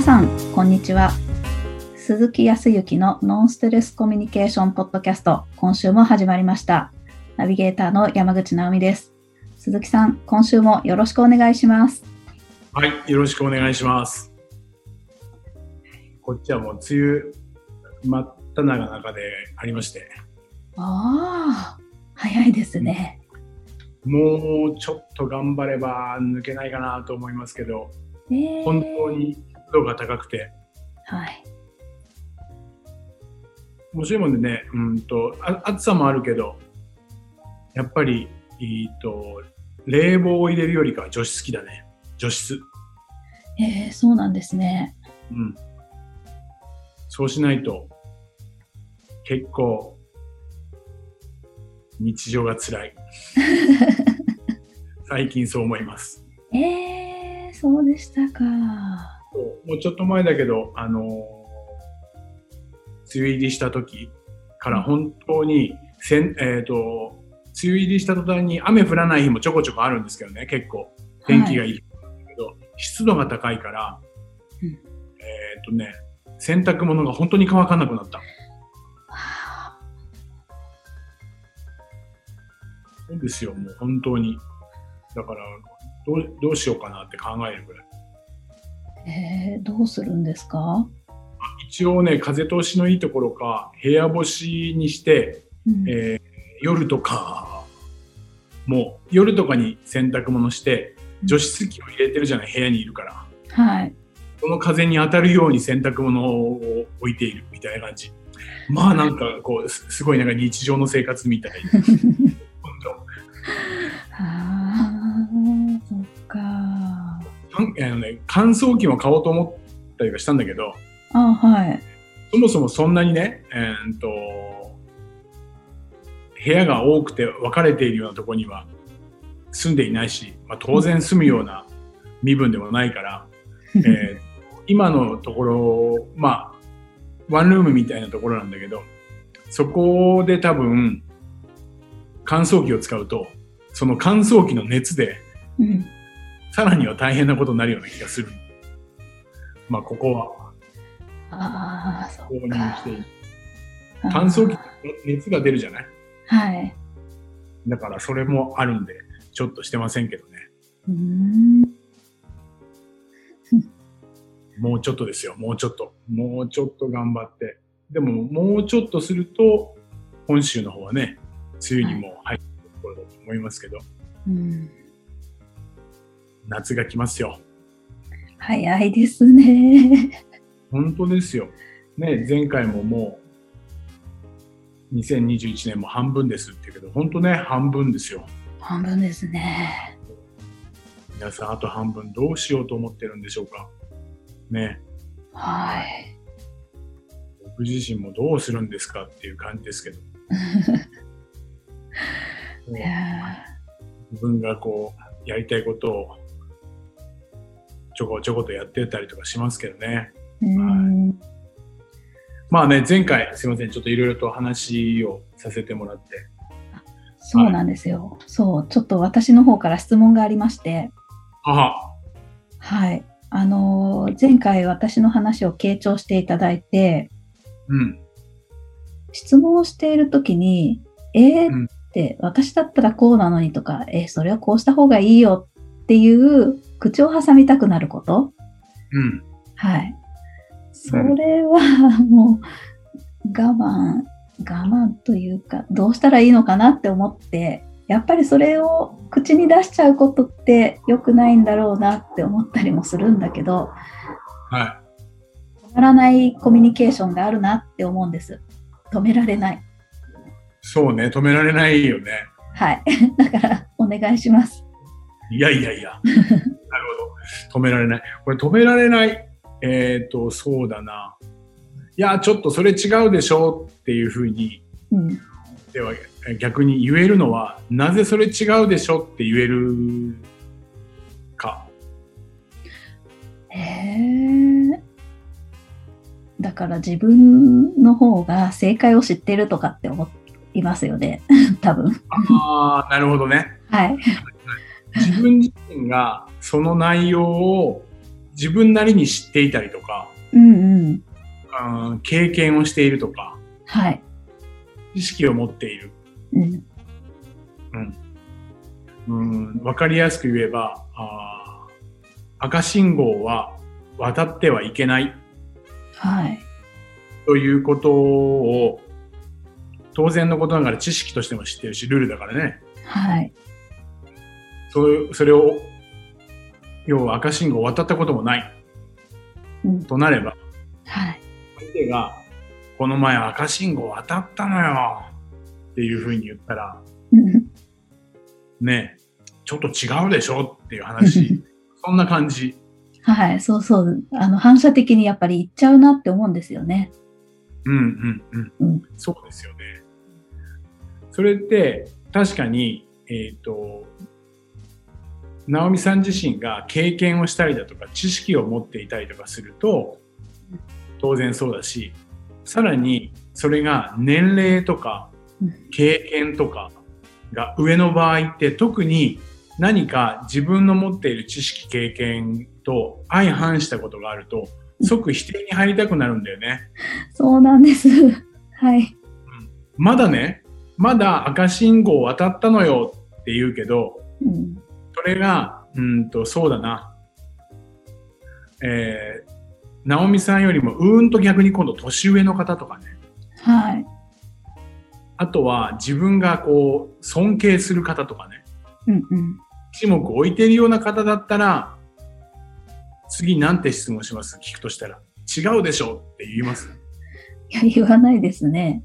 皆さん、こんにちは。鈴木康之のノンストレスコミュニケーションポッドキャスト、今週も始まりました。ナビゲーターの山口直美です。鈴木さん、今週もよろしくお願いします。はい、よろしくお願いします。こっちはもう梅雨真っ只中でありまして、ああ、早いですね。もうちょっと頑張れば抜けないかなと思いますけど、えー本当に湿度が高くて、はい。面白いもんでね、うんとあ暑さもあるけど、やっぱり、えーと冷房を入れるよりかは除湿機だね。除湿。えー、そうなんですね。うん。そうしないと、結構、日常が辛い。最近そう思います。えー、そうでしたか。もうちょっと前だけど、あのー梅雨入りした時から本当にせん、えっ、と、梅雨入りした途端に雨降らない日もちょこちょこあるんですけどね、結構。天気がいい。けど、湿度が高いから、うんえっ、とね、洗濯物が本当に乾かなくなった。はそうですよ、もう本当に。だから、どうどうしようかなって考えるぐらい。あえー、どうするんですか、一応ね、風通しのいいところか、部屋干しにして、うんえー夜とか、もう夜とかに洗濯物して、除湿機を入れてるじゃない、部屋にいるから。はい。その風に当たるように洗濯物を置いているみたいな感じ。まあなんかこう、すすごいなんか日常の生活みたい。本ああ、そっか。んあのね、乾燥機も買おうと思ったりはしたんだけど、あはい。そもそもそんなにね、えーっと、部屋が多くて分かれているようなところには住んでいないし、まあ、当然住むような身分でもないから、えー今のところ、まあ、ワンルームみたいなところなんだけど、そこで多分、乾燥機を使うと、その乾燥機の熱で、うん、さらには大変なことになるような気がする。まあ、ここはああ、そ購入っかして。乾燥機熱が出るじゃない？はい。だからそれもあるんで、ちょっとしてませんけどね。うーん。もうちょっとですよ、もうちょっと。もうちょっと頑張って。でも、もうちょっとすると、本州の方はね、梅雨にも入ってくるところだと思いますけど、うん、夏が来ますよ。早いですね。本当ですよ。ね、前回ももう、2021年も半分ですって言うけど、本当ね、半分ですよ。半分ですね。皆さん、あと半分どうしようと思ってるんでしょうか。ね、はい。僕自身もどうするんですかっていう感じですけど。いや自分がこうやりたいことをちょこちょことやってたりとかしますけどね。ーうんまあね、前回すいません、ちょっといろいろと話をさせてもらって。そうなんですよ。そう、ちょっと私の方から質問がありまして、母、はい。あのー前回私の話を傾聴していただいて、うん、質問をしているときに、えーうんって、私だったらこうなのにとか、えーそれはこうした方がいいよっていう口を挟みたくなること？うん、はい。それはもう我慢、我慢というか、どうしたらいいのかなって思って、やっぱりそれを口に出しちゃうことって良くないんだろうなって思ったりもするんだけど、は止まらないコミュニケーションがあるなって思うんです。止められない。い。そうね、止められないよね。はい。だから、お願いします。いやいやいや。止められない。これ止められない。えっ、と、そうだな。いや、ちょっとそれ違うでしょっていうふうに、うん。では逆に言えるのは、なぜそれ違うでしょって言えるか。へえ。だから自分の方が正解を知ってるとかって思いますよね。多分。ああ、なるほどね。はい。自分自身がその内容を自分なりに知っていたりとか、うんうん。経験をしているとか、はい。知識を持っている。うん。うん、わかりやすく言えば、あー赤信号は渡ってはいけないはい。ということを、当然のことながら知識としても知ってるし、ルールだからね。はい。そうそれを、要は赤信号を渡ったこともないうん。となれば、はい。相手が、この前赤信号渡ったのよっていうふうに言ったら、うんねえ、ちょっと違うでしょ？っていう話、そんな感じ。はい。そうそう。あの、反射的にやっぱり言っちゃうなって思うんですよね。うんうんうん。うん。そうですよね。それって、確かに、えっ、と、直美さん自身が経験をしたりだとか、知識を持っていたりとかすると、当然そうだし、さらに、それが年齢とかうん、経験とかが上の場合って、特に何か自分の持っている知識、経験と相反したことがあると、即否定に入りたくなるんだよね。そうなんです。はい。まだね、まだ赤信号渡ったのよって言うけど、うん。それが、うんと、そうだな。えー、ナオミさんよりもうーんと逆に今度年上の方とかね。はい。あとは自分がこう、尊敬する方とかね。うんうん。一目置いてるような方だったら、次なんて質問します？聞くとしたら。違うでしょって言いますいや、言わないですね。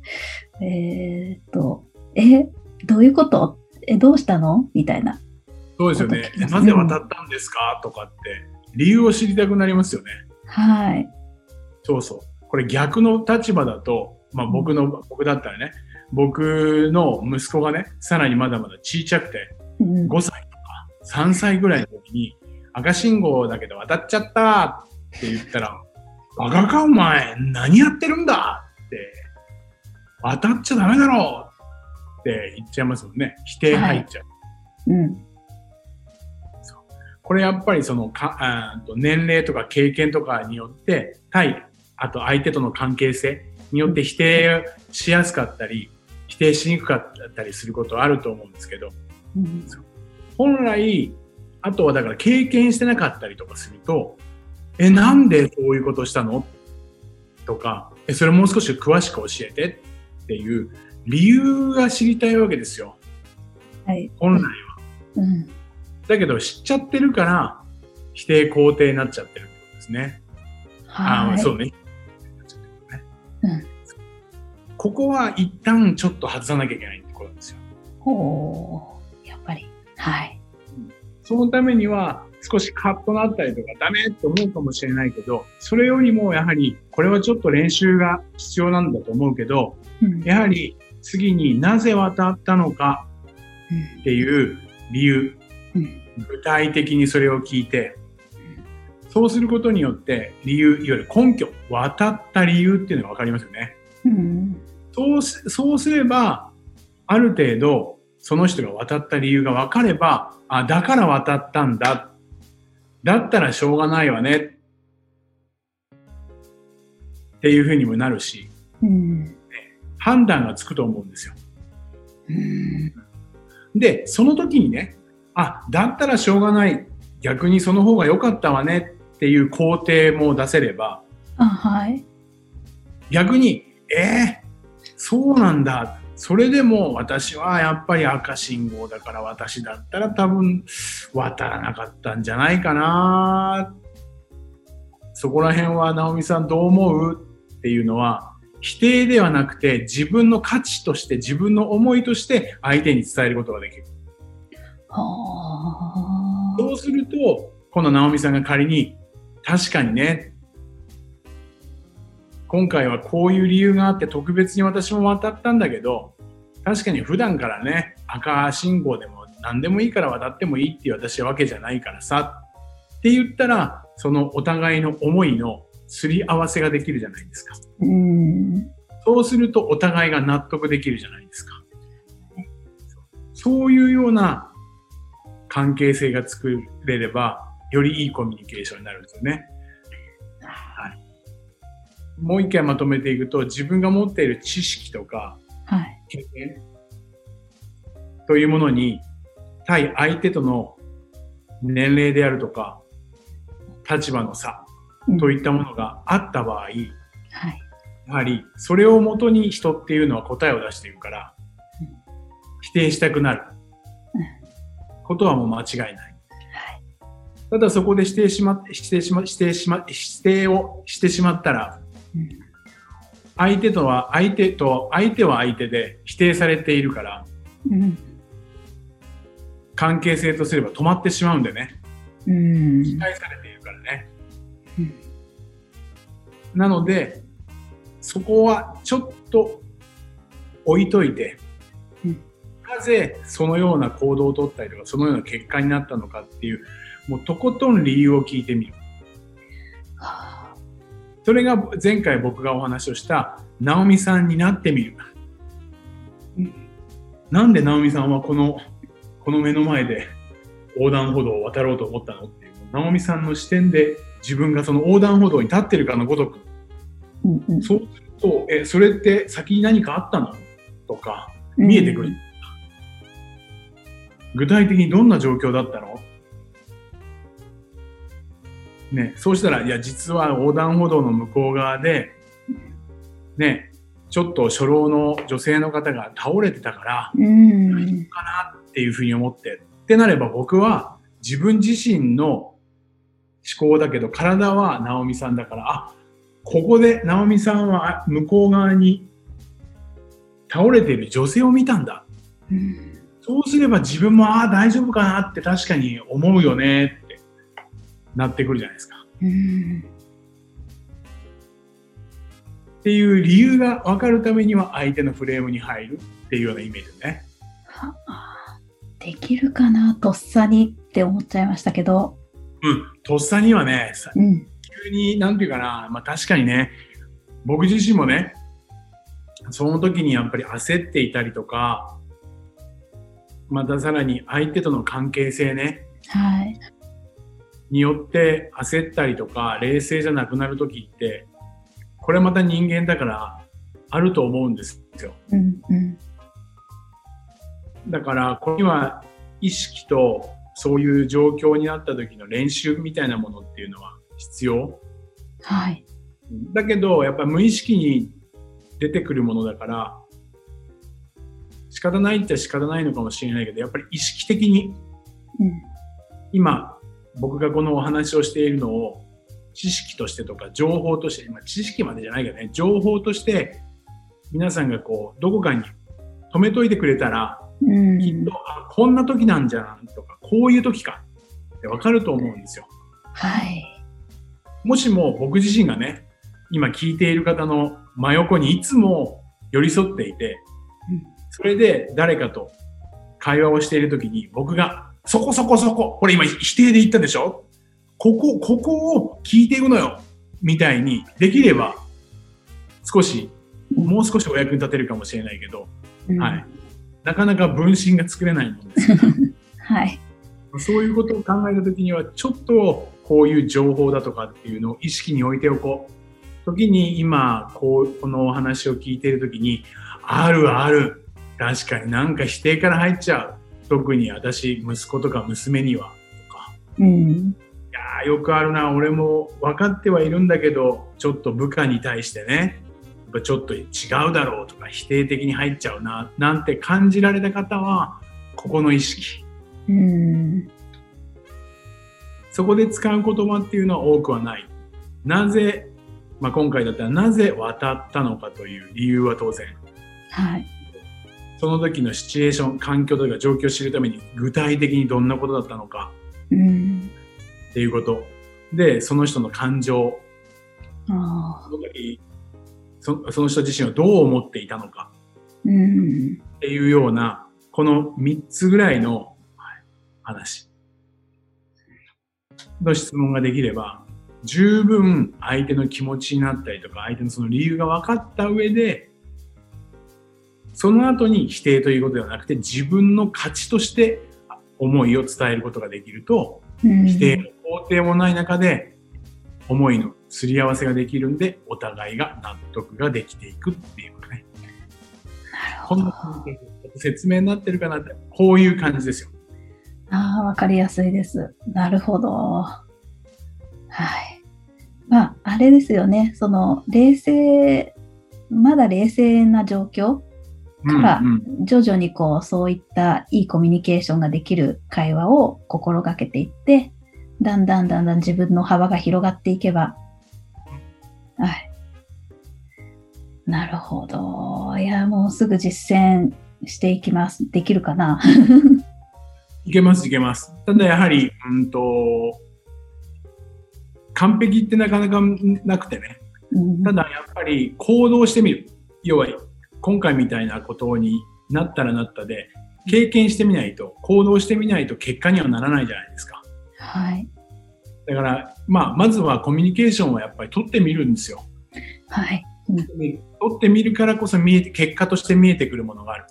えーっと、え、どういうこと？え、どうしたの？みたいな。そうですよねなぜ渡ったんですか？とかって、理由を知りたくなりますよね。はい。そうそう。これ逆の立場だと、まあ僕の、僕だったらね、僕の息子がね、さらにまだまだ小さくて、うん、5歳とか3歳ぐらいの時に、赤信号だけど渡っちゃったって言ったら、バカかお前、何やってるんだって、渡っちゃダメだろって言っちゃいますもんね。否定入っちゃう。うん。これやっぱりそのかあ年齢とか経験とかによって対あと相手との関係性によって否定しやすかったり否定しにくかったりすることはあると思うんですけどうん本来あとはだから経験してなかったりとかするとえなんでそういうことしたの？とかえそれもう少し詳しく教えてっていう理由が知りたいわけですよはい。本来は。うん。だけど知っちゃってるから否定肯定になっちゃってるってことですね。あはい。あそうね。うんここは一旦ちょっと外さなきゃいけないってことですよ。ほう。やっぱり。はい。そのためには少しカッとなったりとかダメって思うかもしれないけど、それよりもやはりこれはちょっと練習が必要なんだと思うけど、うん。やはり次になぜ渡ったのかっていう理由、うん具体的にそれを聞いて、そうすることによって理由、いわゆる根拠、渡った理由っていうのがわかりますよね。うん。そうすそうすれば、ある程度、その人が渡った理由が分かれば、あ、だから渡ったんだ。だったらしょうがないわね。っていうふうにもなるし、うん。判断がつくと思うんですよ。うん。で、その時にね、あ、だったらしょうがない。逆にその方が良かったわねっていう肯定も出せれば、あ、はい。逆に、えー、そうなんだ。それでも私はやっぱり赤信号だから私だったら多分渡らなかったんじゃないかな。そこら辺は直美さんどう思う？っていうのは否定ではなくて自分の価値として自分の思いとして相手に伝えることができる。はあ。そうすると、今度直美さんが仮に確かにね、今回はこういう理由があって特別に私も渡ったんだけど、確かに普段からね、赤信号でも何でもいいから渡ってもいいっていう私はわけじゃないからさ、って言ったら、そのお互いの思いのすり合わせができるじゃないですか。うん。そうするとお互いが納得できるじゃないですか。そういうような関係性が作れれば、よりいいコミュニケーションになるんですよね。はい。もう一回まとめていくと、自分が持っている知識とかはい。経験というものに、対相手との年齢であるとか、立場の差うんといったものがあった場合、はい。やはりそれをもとに人っていうのは答えを出しているからうん、否定したくなることはもう間違いない。ただそこで否定しま、否定しま、否定しま、否定をしてしまったら、うん相手とは、相手と、相手は相手で否定されているから、うん。関係性とすれば止まってしまうんでね。うん。期待されているからね。うんなので、そこはちょっと置いといて、ぜそのような行動をとったりとか、そのような結果になったのかっていう、もうとことん理由を聞いてみる。はあそれが前回僕がお話をした、ナオミさんになってみる。うんなんでナオミさんはこの、この目の前で横断歩道を渡ろうと思ったのっていう、ナオミさんの視点で自分がその横断歩道に立ってるかのごとく、うんうんそうすると、え、それって先に何かあったの？とか、見えてくる。具体的にどんな状況だったの？ね、そうしたら、いや、実は横断歩道の向こう側で、ね、ちょっと初老の女性の方が倒れてたから、うん。かなっていうふうに思って。ってなれば僕は自分自身の思考だけど、体は直美さんだから、あ、ここで直美さんはあ向こう側に倒れている女性を見たんだ。うんそうすれば自分も、ああ、大丈夫かなって確かに思うよねってなってくるじゃないですか。うん。っていう理由が分かるためには相手のフレームに入るっていうようなイメージね。はあできるかなとっさにって思っちゃいましたけど。うん。とっさにはね、さうん。急に、なんていうかな、まあ確かにね、僕自身もね、その時にやっぱり焦っていたりとか、またさらに相手との関係性ね、はい。によって焦ったりとか、冷静じゃなくなる時って、これまた人間だからあると思うんですよ。うんうん。だから、ここには意識とそういう状況になった時の練習みたいなものっていうのは必要。はい。だけど、やっぱ無意識に出てくるものだから、仕方ないって仕方ないのかもしれないけど、やっぱり意識的にうん。今、僕がこのお話をしているのを知識としてとか情報として、まあ、知識までじゃないけどね、情報として皆さんがこう、どこかに止めといてくれたら、うん。きっと、あこんな時なんじゃんとか、こういう時かってわかると思うんですよ。はい。もしも僕自身がね、今聞いている方の真横にいつも寄り添っていて、うんそれで誰かと会話をしている時に僕が、そこそこそこ、これ今否定で言ったでしょ？ここ、ここを聞いていくのよみたいにできれば少し、もう少しお役に立てるかもしれないけど、うんはい。なかなか分身が作れないもんです はい。そういうことを考えたときには、ちょっとこういう情報だとかっていうのを意識に置いておこう。時に今、こう、このお話を聞いているときに、あるある。確かになんか否定から入っちゃう。特に私、息子とか娘には。とか。うん。いやーよくあるな。俺も分かってはいるんだけど、ちょっと部下に対してね、やっぱちょっと違うだろうとか否定的に入っちゃうな、なんて感じられた方は、ここの意識。うん。そこで使う言葉っていうのは多くはない。なぜ、まあ、今回だったらなぜ渡ったのかという理由は当然。はい。その時のシチュエーション、環境というか状況を知るために具体的にどんなことだったのかうん。っていうこと。で、その人の感情。その時そその人自身はどう思っていたのかうん。っていうような、この3つぐらいのはい話の質問ができれば、十分相手の気持ちになったりとか、相手のその理由が分かった上で、その後に否定ということではなくて、自分の価値として思いを伝えることができると、うん否定も肯定もない中で、思いのすり合わせができるんで、お互いが納得ができていくっていうかね。な感じで説明になってるかなって、こういう感じですよ。ああ、わかりやすいです。なるほど。はい。まあ、あれですよね。その、冷静、まだ冷静な状況から徐々にこう、そういったいいコミュニケーションができる会話を心がけていって、だんだんだんだん自分の幅が広がっていけば、はい。なるほど。いや、もうすぐ実践していきます。できるかな？いけます、いけます。ただやはり、うんと、完璧ってなかなかなくてね。うんただやっぱり行動してみる。要は、今回みたいなことになったらなったで、経験してみないと、行動してみないと結果にはならないじゃないですか。はい。だから、まあ、まずはコミュニケーションをやっぱり取ってみるんですよ。はい。取ってみるからこそ見えて、結果として見えてくるものがある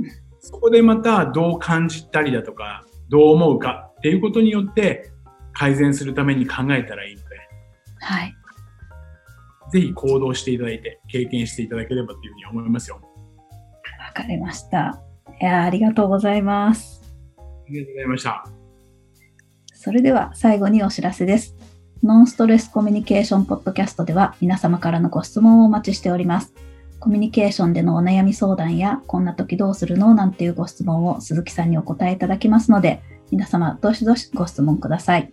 うん。そこでまたどう感じたりだとか、どう思うかっていうことによって改善するために考えたらいいので、はい。ぜひ行動していただいて、経験していただければというふうに思いますよ。わかりました。いやー、ありがとうございます。ありがとうございました。それでは最後にお知らせです。ノンストレスコミュニケーションポッドキャストでは皆様からのご質問をお待ちしております。コミュニケーションでのお悩み相談や、こんな時どうするのなんていうご質問を鈴木さんにお答えいただきますので、皆様どしどしご質問ください。